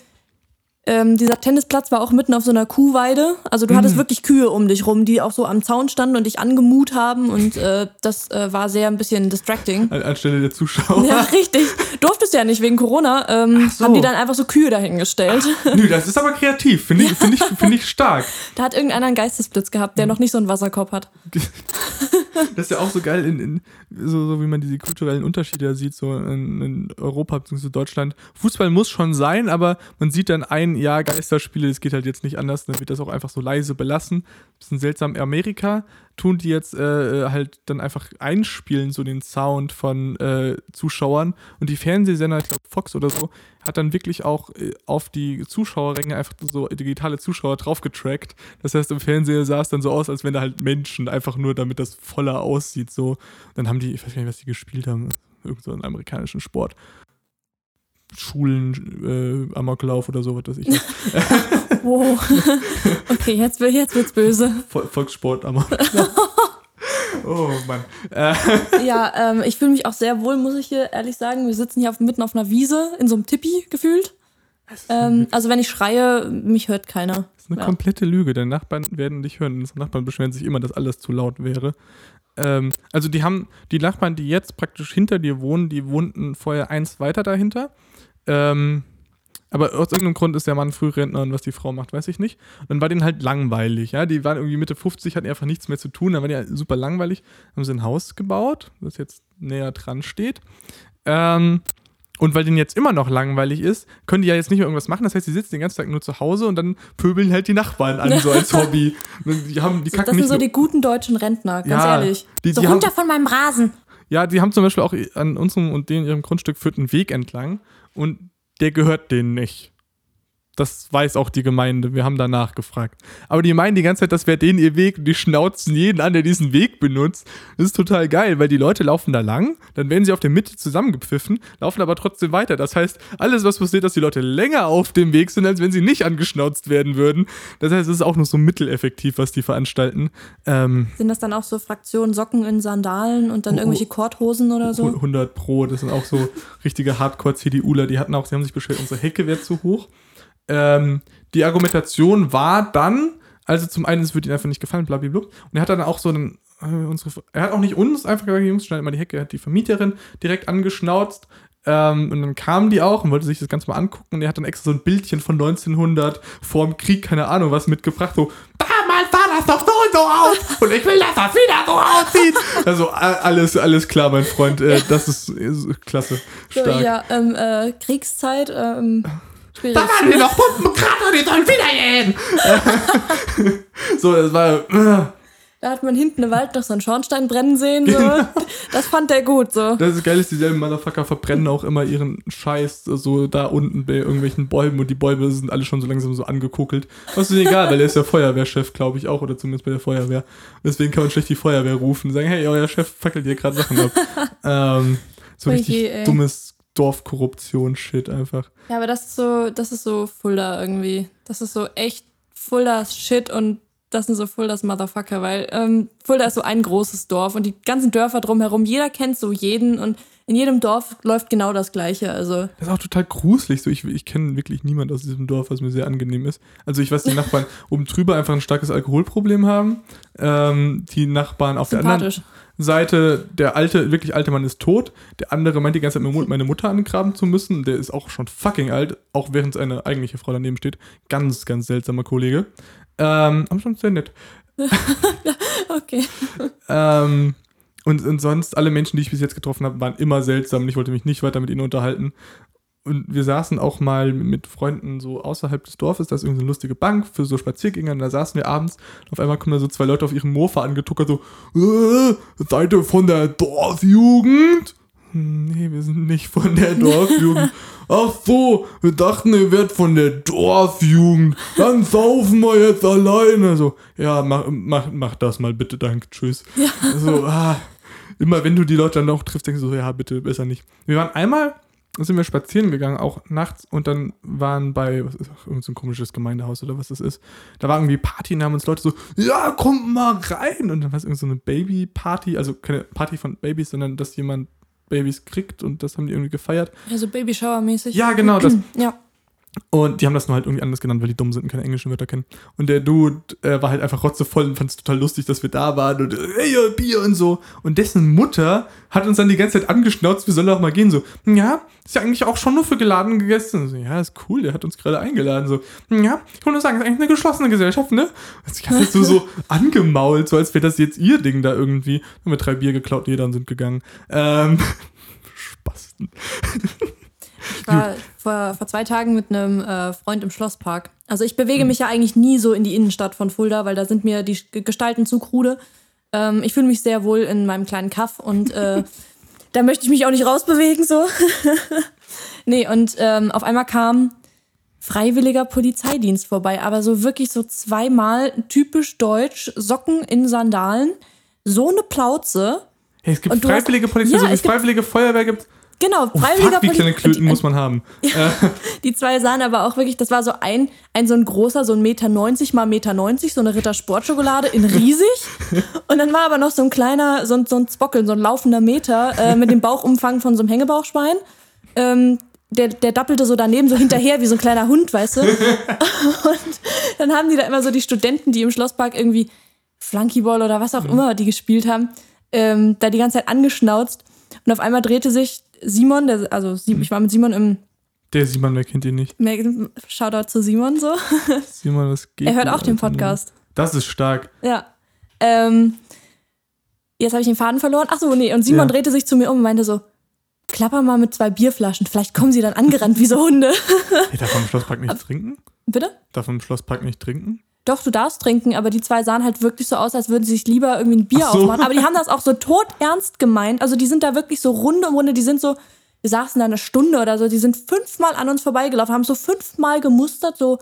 Speaker 2: Ähm, dieser Tennisplatz war auch mitten auf so einer Kuhweide. Also du
Speaker 1: Mhm.
Speaker 2: hattest wirklich Kühe um dich rum, die auch so am Zaun standen und dich angemut haben. Und äh, das äh, war sehr ein bisschen distracting.
Speaker 1: An, anstelle der Zuschauer.
Speaker 2: Ja, richtig. Durftest ja nicht wegen Corona. Ähm,
Speaker 1: so.
Speaker 2: Haben die dann einfach so Kühe dahingestellt.
Speaker 1: Nö, das ist aber kreativ. Finde ich, find ich, find ich stark.
Speaker 2: Da hat irgendeiner einen Geistesblitz gehabt,
Speaker 1: Mhm.
Speaker 2: der noch nicht so einen Wasserkopf hat.
Speaker 1: Das ist ja auch so geil, in, in, so, so wie man diese kulturellen Unterschiede ja sieht, so in, in Europa bzw. Deutschland. Fußball muss schon sein, aber man sieht dann ein Jahr Geisterspiele, das geht halt jetzt nicht anders, dann wird das auch einfach so leise belassen. Bisschen seltsam. Amerika tun die jetzt äh, halt dann einfach einspielen, so den Sound von äh, Zuschauern. Und die Fernsehsender, ich glaube Fox oder so, hat dann wirklich auch äh, auf die Zuschauerränge einfach so digitale Zuschauer draufgetrackt. Das heißt, im Fernseher sah es dann so aus, als wenn da halt Menschen, einfach nur damit das voller aussieht. So. Dann haben die, ich weiß gar nicht, was die gespielt haben, irgend so einen amerikanischen Sport. Schulen, äh, Amoklauf oder so, was weiß ich.
Speaker 2: Wow. okay, jetzt, wird- jetzt wird's böse.
Speaker 1: Vol Volkssport, Amoklauf. oh Mann. Äh,
Speaker 2: Ja, ähm, ich fühle mich auch sehr wohl, muss ich hier ehrlich sagen. Wir sitzen hier auf, mitten auf einer Wiese, in so einem Tippi gefühlt. Ähm, also wenn ich schreie, mich hört keiner.
Speaker 1: Das ist eine
Speaker 2: Ja.
Speaker 1: komplette Lüge. Deine Nachbarn werden dich hören. Unsere Nachbarn beschweren sich immer, dass alles zu laut wäre. Ähm, also die haben, die Nachbarn, die jetzt praktisch hinter dir wohnen, die wohnten vorher eins weiter dahinter. Ähm, aber aus irgendeinem Grund ist der Mann Frührentner und was die Frau macht, weiß ich nicht. Und dann war denen halt langweilig, ja. Die waren irgendwie Mitte 50, hatten einfach nichts mehr zu tun. Dann war die halt super langweilig. Haben sie ein Haus gebaut, das jetzt näher dran steht. Ähm, und weil denen jetzt immer noch langweilig ist, können die ja jetzt nicht mehr irgendwas machen. Das heißt, die sitzen den ganzen Tag nur zu Hause und dann pöbeln halt die Nachbarn an, so als Hobby. Die haben, die
Speaker 2: Das sind so die guten deutschen Rentner, ganz
Speaker 1: Ja,
Speaker 2: ehrlich.
Speaker 1: die-
Speaker 2: so
Speaker 1: die
Speaker 2: runter
Speaker 1: haben-
Speaker 2: von meinem Rasen.
Speaker 1: Ja, die haben zum Beispiel auch an unserem und denen ihrem Grundstück führt einen Weg entlang und der gehört denen nicht. Das weiß auch die Gemeinde. Wir haben da nachgefragt. Aber die meinen die ganze Zeit, das wäre denen ihr Weg und die schnauzen jeden an, der diesen Weg benutzt. Das ist total geil, weil die Leute laufen da lang, dann werden sie auf der Mitte zusammengepfiffen, laufen aber trotzdem weiter. Das heißt, alles, was passiert, dass die Leute länger auf dem Weg sind, als wenn sie nicht angeschnauzt werden würden. Das heißt, es ist auch nur so mitteleffektiv, was die veranstalten. Ähm,
Speaker 2: Sind das dann auch so Fraktionen Socken in Sandalen und dann irgendwelche Korthosen oder so?
Speaker 1: 100 Pro, das sind auch so richtige Hardcore-CDUler, die hatten auch, sie haben sich beschwert, unsere Hecke wäre zu hoch. Ähm, die Argumentation war dann, also zum einen, es würde ihnen einfach nicht gefallen, blablabla. Und er hat dann auch so einen, äh, unsere, er hat auch nicht uns einfach gesagt, Jungs, schneidet mal die Hecke, er hat die Vermieterin direkt angeschnauzt. Ähm, und dann kam die auch und wollte sich das Ganze mal angucken. Und er hat dann extra so ein Bildchen von 1900 vor dem Krieg, keine Ahnung was, mitgebracht. So, damals sah das doch so und so aus. Und ich will, dass das wieder so aussieht. Also alles, alles klar, mein Freund. Äh, das ist, ist klasse. Stark.
Speaker 2: ja, ähm, äh, Kriegszeit, ähm.
Speaker 1: Da waren wir noch Pumpenkrater, die sollen wieder gehen. so, das war. Äh,
Speaker 2: Da hat man hinten im Wald noch so einen Schornstein brennen sehen. So.
Speaker 1: Genau.
Speaker 2: Das fand er gut. So.
Speaker 1: das ist geil, ist dieselben Motherfucker verbrennen auch immer ihren Scheiß so da unten bei irgendwelchen Bäumen und die Bäume sind alle schon so langsam so angekokelt. Was ist egal, weil er ist ja Feuerwehrchef, glaube ich auch, oder zumindest bei der Feuerwehr. Deswegen kann man schlecht die Feuerwehr rufen und sagen, hey, euer Chef fackelt hier gerade Sachen ab. ähm, so
Speaker 2: Oh
Speaker 1: richtig
Speaker 2: je, ey.
Speaker 1: dummes Dorfkorruption-Shit einfach.
Speaker 2: Ja, aber das ist so, das ist so Fulda irgendwie. Das ist so echt Fuldas Shit und das sind so Fuldas Motherfucker, weil ähm, Fulda ist so ein großes Dorf und die ganzen Dörfer drumherum, jeder kennt so jeden und in jedem Dorf läuft genau das Gleiche. Also
Speaker 1: Das ist auch total gruselig. So, ich ich kenne wirklich niemand aus diesem Dorf, was mir sehr angenehm ist. Also ich weiß, die Nachbarn oben drüber einfach ein starkes Alkoholproblem haben. Ähm, die Nachbarn auf der anderen. Seite, der alte, wirklich alte Mann ist tot. Der andere meint die ganze Zeit, meine Mut- meine Mutter angraben zu müssen. Der ist auch schon fucking alt, auch während seine eigentliche Frau daneben steht. Ganz, ganz seltsamer Kollege. Ähm, aber schon sehr nett.
Speaker 2: Okay.
Speaker 1: Ähm, und, und sonst, alle Menschen, die ich bis jetzt getroffen habe, waren immer seltsam ich wollte mich nicht weiter mit ihnen unterhalten. Und wir saßen auch mal mit Freunden so außerhalb des Dorfes, da ist irgendeine lustige Bank für so Spaziergänger und da saßen wir abends und auf einmal kommen da so zwei Leute auf ihrem Mofa angetuckert, so, äh, seid ihr von der Dorfjugend? Hm, Nee, wir sind nicht von der Dorfjugend. Ach so, wir dachten, ihr werdet von der Dorfjugend. Dann saufen wir jetzt alleine. So, ja, mach, mach, mach das mal bitte, danke, tschüss. So, ah, immer wenn du die Leute dann auch triffst, denkst du so, ja, bitte, besser nicht. Wir waren einmal, sind wir spazieren gegangen, auch nachts, und dann waren bei, was ist auch irgend so ein komisches Gemeindehaus oder was das ist, da war irgendwie Party und haben uns Leute so, ja, kommt mal rein. Und dann war es irgendwie so eine Baby-Party, also keine Party von Babys, sondern dass jemand Babys kriegt und das haben die irgendwie gefeiert.
Speaker 2: Ja, so Babyshower-mäßig.
Speaker 1: Ja, genau, das.
Speaker 2: Ja.
Speaker 1: Und die haben das nur halt irgendwie anders genannt, weil die dumm sind und keine englischen Wörter kennen. Und der Dude äh, war halt einfach rotzevoll und fand es total lustig, dass wir da waren und äh, hey, ja, Bier und so. Und dessen Mutter hat uns dann die ganze Zeit angeschnauzt, wir sollen doch mal gehen. So, ja, ist ja eigentlich auch schon nur für geladene Gäste. Und So, ja, ist cool, der hat uns gerade eingeladen. So, ja, ich wollte nur sagen, ist eigentlich eine geschlossene Gesellschaft, ne? Und sie hat so, so angemault, so als wäre das jetzt ihr Ding da irgendwie. Dann haben wir drei Bier geklaut, jeder und sind gegangen. Ähm, Spasten.
Speaker 2: Ich war vor, vor zwei Tagen mit einem äh, Freund im Schlosspark. Also ich bewege mich ja eigentlich nie so in die Innenstadt von Fulda, weil da sind mir die Gestalten zu krude. Ähm, ich fühle mich sehr wohl in meinem kleinen Kaff und äh, da möchte ich mich auch nicht rausbewegen so. nee, und ähm, auf einmal kam freiwilliger Polizeidienst vorbei, aber so wirklich so zweimal typisch deutsch, Socken in Sandalen, so eine Plauze.
Speaker 1: Hey, es gibt freiwillige Polizei,
Speaker 2: Ja,
Speaker 1: so wie
Speaker 2: es
Speaker 1: freiwillige Feuerwehr gibt.
Speaker 2: Genau,
Speaker 1: Oh,
Speaker 2: freiwilliger
Speaker 1: fuck, wie kleine. Klöten muss man haben. Äh,
Speaker 2: Die zwei sahen aber auch wirklich, das war so ein, ein so ein großer, so ein Meter 90 mal Meter 90, so eine Ritter Sportschokolade in riesig. Und dann war aber noch so ein kleiner, so ein, so ein Zbockel, so ein laufender Meter äh, mit dem Bauchumfang von so einem Hängebauchschwein. Ähm, der, der dappelte so daneben, so hinterher, wie so ein kleiner Hund, weißt du? Und dann haben die da immer so die Studenten, die im Schlosspark irgendwie Flunkyball oder was auch immer die gespielt haben, ähm, da die ganze Zeit angeschnauzt. Und auf einmal drehte sich Simon, der, also Sie- ich war mit Simon im
Speaker 1: der Simon, wer kennt ihn nicht?
Speaker 2: Shoutout zu Simon so.
Speaker 1: Simon, das geht.
Speaker 2: Er hört auch den. Podcast.
Speaker 1: Das ist stark.
Speaker 2: Ja. Ähm, jetzt habe ich den Faden verloren. Ach so, nee. Und Simon
Speaker 1: Ja.
Speaker 2: drehte sich zu mir um und meinte so, klapper mal mit zwei Bierflaschen. Vielleicht kommen sie dann angerannt wie so Hunde.
Speaker 1: Hey, darf man im Schlosspark nicht trinken?
Speaker 2: Bitte?
Speaker 1: Darf man im Schlosspark nicht trinken?
Speaker 2: Doch, du darfst trinken, aber die zwei sahen halt wirklich so aus, als würden sie sich lieber irgendwie ein Bier
Speaker 1: so.
Speaker 2: aufmachen. Aber die haben das auch so todernst gemeint. Also die sind da wirklich so Runde um Runde, die sind so wir saßen da eine Stunde oder so, die sind fünfmal an uns vorbeigelaufen, haben so fünfmal gemustert, so,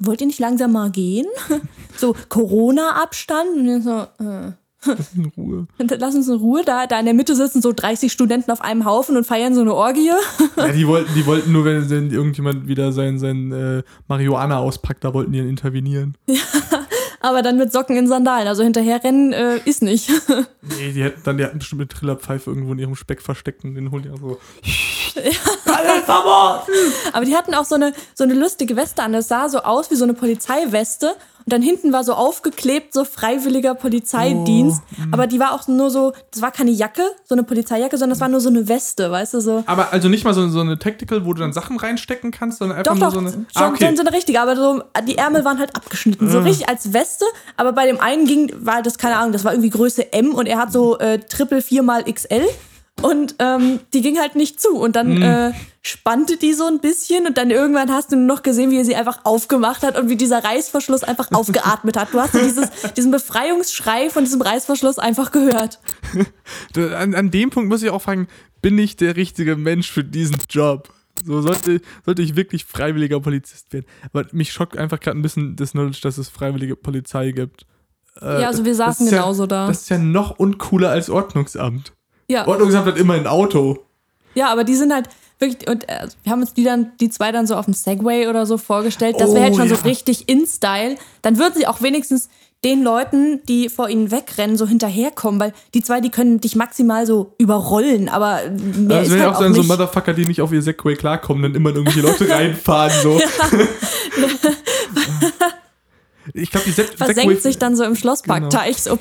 Speaker 2: wollt ihr nicht langsam mal gehen? so Corona-Abstand. Und so, äh.
Speaker 1: In Ruhe.
Speaker 2: Lass uns in Ruhe. Da, da in der Mitte sitzen so 30 Studenten auf einem Haufen und feiern so eine Orgie.
Speaker 1: Ja, die wollten, die wollten nur, wenn, wenn irgendjemand wieder sein, sein äh, Marihuana auspackt, da wollten die dann intervenieren.
Speaker 2: Aber dann mit Socken in Sandalen. Also hinterherrennen äh, ist nicht.
Speaker 1: Nee, die hätten dann, die hatten bestimmt eine Trillerpfeife irgendwo in ihrem Speck versteckt und den holen die auch so.
Speaker 2: Aber die hatten auch so eine, so eine lustige Weste an. Das sah so aus wie so eine Polizeiweste. Und dann hinten war so aufgeklebt, so freiwilliger Polizeidienst.
Speaker 1: Oh,
Speaker 2: Aber die war auch nur so, das war keine Jacke, so eine Polizeijacke, sondern das war nur so eine Weste, weißt du, so.
Speaker 1: Aber also nicht mal so, so eine Tactical, wo du dann Sachen reinstecken kannst, sondern einfach
Speaker 2: Doch,
Speaker 1: nur
Speaker 2: doch,
Speaker 1: so eine.
Speaker 2: schon,
Speaker 1: ah, okay.
Speaker 2: so eine richtige, aber so, die Ärmel waren halt abgeschnitten. So
Speaker 1: Ah.
Speaker 2: richtig als Weste, aber bei dem einen ging, war das, keine Ahnung, das war irgendwie Größe M und er hat so äh, Triple 4 mal XL. Und ähm, die ging halt nicht zu. Und dann
Speaker 1: Hm.
Speaker 2: äh, spannte die so ein bisschen und dann irgendwann hast du nur noch gesehen, wie er sie einfach aufgemacht hat und wie dieser Reißverschluss einfach aufgeatmet hat. Du hast dieses, diesen Befreiungsschrei von diesem Reißverschluss einfach gehört.
Speaker 1: An, an dem Punkt muss ich auch fragen, bin ich der richtige Mensch für diesen Job? So sollte, sollte ich wirklich freiwilliger Polizist werden. Aber mich schockt einfach gerade ein bisschen das Knowledge, dass es freiwillige Polizei gibt. Äh,
Speaker 2: Ja, also wir saßen
Speaker 1: ist ja-
Speaker 2: genauso da.
Speaker 1: Das ist ja noch uncooler als Ordnungsamt.
Speaker 2: Ja.
Speaker 1: Ordnungsamt hat immer ein Auto.
Speaker 2: Ja, aber die sind halt wirklich, und äh, wir haben uns die dann, die zwei dann so auf dem Segway oder so vorgestellt. Das wäre
Speaker 1: Oh,
Speaker 2: halt schon
Speaker 1: ja.
Speaker 2: so richtig in-Style. Dann würden sie auch wenigstens den Leuten, die vor ihnen wegrennen, so hinterherkommen, weil die zwei, die können dich maximal so überrollen, aber mehr
Speaker 1: Also
Speaker 2: ist halt
Speaker 1: auch
Speaker 2: auch
Speaker 1: sein so. Motherfucker, die nicht auf ihr Segway klarkommen, dann immer in irgendwelche Leute reinfahren. So. ich glaube, die Se Segway,
Speaker 2: versenkt sich dann so im Schlossparkteich. So.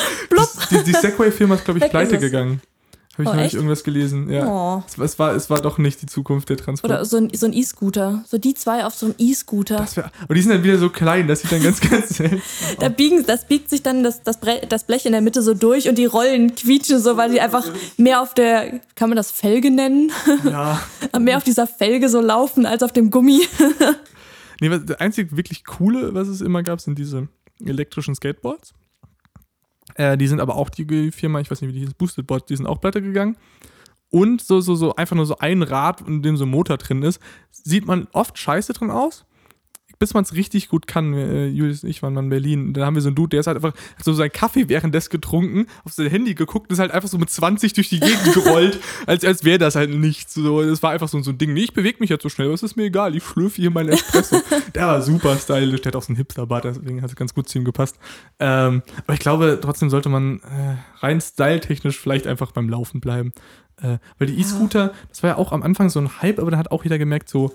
Speaker 2: Blub.
Speaker 1: die, die Segway-Firma ist, glaube ich,
Speaker 2: Weg
Speaker 1: pleite gegangen. Habe ich
Speaker 2: Oh,
Speaker 1: neulich
Speaker 2: echt?
Speaker 1: irgendwas gelesen. Ja.
Speaker 2: Oh.
Speaker 1: Es, war- es, war, es war doch nicht die Zukunft der Transport.
Speaker 2: Oder so ein, so E-Scooter. So die zwei auf so einem E-Scooter.
Speaker 1: Aber die sind dann wieder so klein, das sieht dann ganz, ganz selten.
Speaker 2: Da biegen, das biegt sich dann das, das, Bre das Blech in der Mitte so durch und die Rollen quietschen so, weil die einfach mehr auf der, kann man das Felge nennen?
Speaker 1: Ja.
Speaker 2: mehr auf dieser Felge so laufen als auf dem Gummi.
Speaker 1: Nee, was, das einzige wirklich coole, was es immer gab, sind diese elektrischen Skateboards. Äh, die sind aber auch die Firma, ich weiß nicht, wie die hieß, Boosted Board, die sind auch pleite gegangen. Und so, so, so, einfach nur so ein Rad, in dem so ein Motor drin ist, sieht man oft scheiße drin aus. Bis man es richtig gut kann. Äh, Julius und ich waren mal in Berlin. Da haben wir so einen Dude, der ist halt einfach hat so seinen Kaffee währenddessen getrunken, auf sein Handy geguckt und ist halt einfach so mit 20 durch die Gegend gerollt, als, als wäre das halt nichts. So, das war einfach so, so ein Ding. Nee, ich bewege mich jetzt so schnell, es ist mir egal, ich schlürfe hier meinen Espresso. der war super stylisch, der hat auch so einen Hipsterbart, deswegen hat es ganz gut zu ihm gepasst. Ähm, aber ich glaube, trotzdem sollte man äh, rein styletechnisch vielleicht einfach beim Laufen bleiben. Äh, weil die E-Scooter, das war ja auch am Anfang so ein Hype, aber da hat auch jeder gemerkt, so,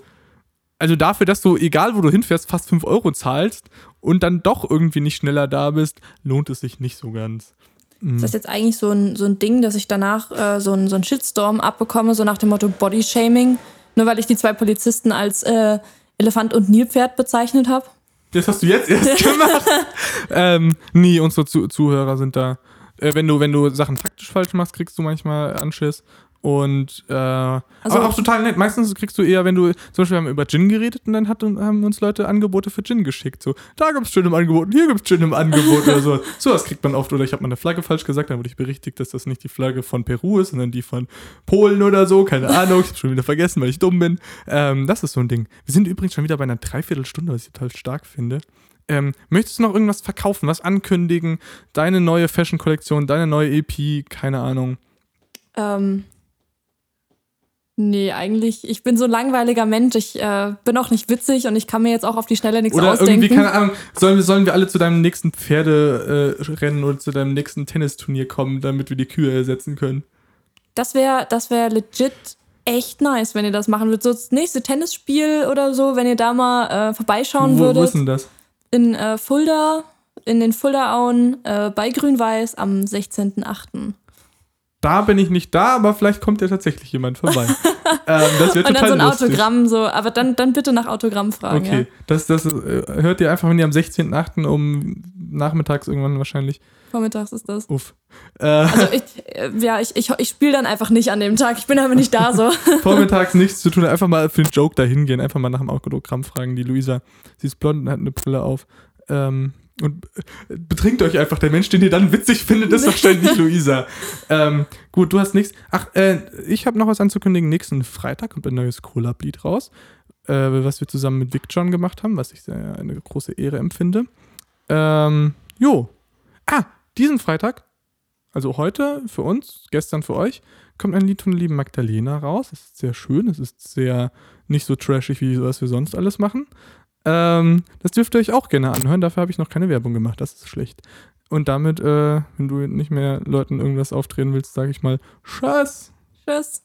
Speaker 1: also dafür, dass du, egal wo du hinfährst, fast 5 Euro zahlst und dann doch irgendwie nicht schneller da bist, lohnt es sich nicht so ganz.
Speaker 2: Ist das jetzt eigentlich so ein, so ein Ding, dass ich danach äh, so, ein, so ein Shitstorm abbekomme, so nach dem Motto Bodyshaming, nur weil ich die zwei Polizisten als äh, Elefant und Nilpferd bezeichnet habe?
Speaker 1: Das hast du jetzt erst gemacht. ähm, nee, unsere Zu Zuhörer sind da. Äh, wenn, du, wenn du Sachen faktisch falsch machst, kriegst du manchmal Anschiss. Und äh, aber auch total nett. Meistens kriegst du eher, wenn du, zum Beispiel haben wir über Gin geredet und dann hat, haben uns Leute Angebote für Gin geschickt. So, da gibt's Gin im Angebot hier gibt's Gin im Angebot oder so. So was kriegt man oft. Oder ich habe mal eine Flagge falsch gesagt, dann wurde ich berichtigt, dass das nicht die Flagge von Peru ist, sondern die von Polen oder so. Keine Ahnung, ich habe schon wieder vergessen, weil ich dumm bin. Ähm, das ist so ein Ding. Wir sind übrigens schon wieder bei einer Dreiviertelstunde, was ich total stark finde. Ähm, möchtest du noch irgendwas verkaufen, was ankündigen? Deine neue Fashion-Kollektion, deine neue EP, keine Ahnung.
Speaker 2: Ähm, nee, eigentlich, ich bin so ein langweiliger Mensch. Ich äh, bin auch nicht witzig und ich kann mir jetzt auch auf die Schnelle nichts
Speaker 1: Oder
Speaker 2: ausdenken.
Speaker 1: irgendwie, keine Ahnung, sollen wir, sollen wir alle zu deinem nächsten Pferderennen oder zu deinem nächsten Tennisturnier kommen, damit wir die Kühe ersetzen können?
Speaker 2: Das wäre das wär legit echt nice, wenn ihr das machen würdet. So das nächste Tennisspiel oder so, wenn ihr da mal äh, vorbeischauen
Speaker 1: Wo, wo
Speaker 2: würdet.
Speaker 1: ist denn das?
Speaker 2: in äh, Fulda, in den Fuldaauen äh, bei Grün-Weiß am 16.8.
Speaker 1: Da bin ich nicht da, aber vielleicht kommt ja tatsächlich jemand vorbei. ähm, das wäre
Speaker 2: Und dann so ein
Speaker 1: lustig.
Speaker 2: Autogramm, so, aber dann, dann bitte nach Autogramm fragen.
Speaker 1: Okay, das, das äh, hört ihr einfach, wenn ihr am 16.8. um nachmittags irgendwann wahrscheinlich.
Speaker 2: Ja. Vormittags ist das.
Speaker 1: Uff. Äh,
Speaker 2: Also ich, äh, ja, ich, ich, ich spiele dann einfach nicht an dem Tag. Ich bin einfach nicht da so.
Speaker 1: vormittags nichts zu tun, einfach mal für den Joke dahin gehen, einfach mal nach dem Autogramm fragen. Die Luisa, sie ist blond und hat eine Brille auf. Ähm, Und äh, betrinkt euch einfach. Der Mensch, den ihr dann witzig findet, ist wahrscheinlich nicht Luisa. Ähm, gut, du hast nichts. Ach, äh, ich habe noch was anzukündigen. Nächsten Freitag kommt ein neues Collab-Lied raus, äh, was wir zusammen mit Vic John gemacht haben, was ich sehr eine große Ehre empfinde. Ähm, jo. Ah, diesen Freitag, also heute für uns, gestern für euch, kommt ein Lied von der lieben Magdalena raus. Es ist sehr schön, es ist sehr nicht so trashig, wie was wir sonst alles machen. Ähm, das dürft ihr euch auch gerne anhören. Dafür habe ich noch keine Werbung gemacht. Das ist schlecht. Und damit, äh, wenn du nicht mehr Leuten irgendwas aufdrehen willst, sage ich mal Tschüss.
Speaker 2: Tschüss.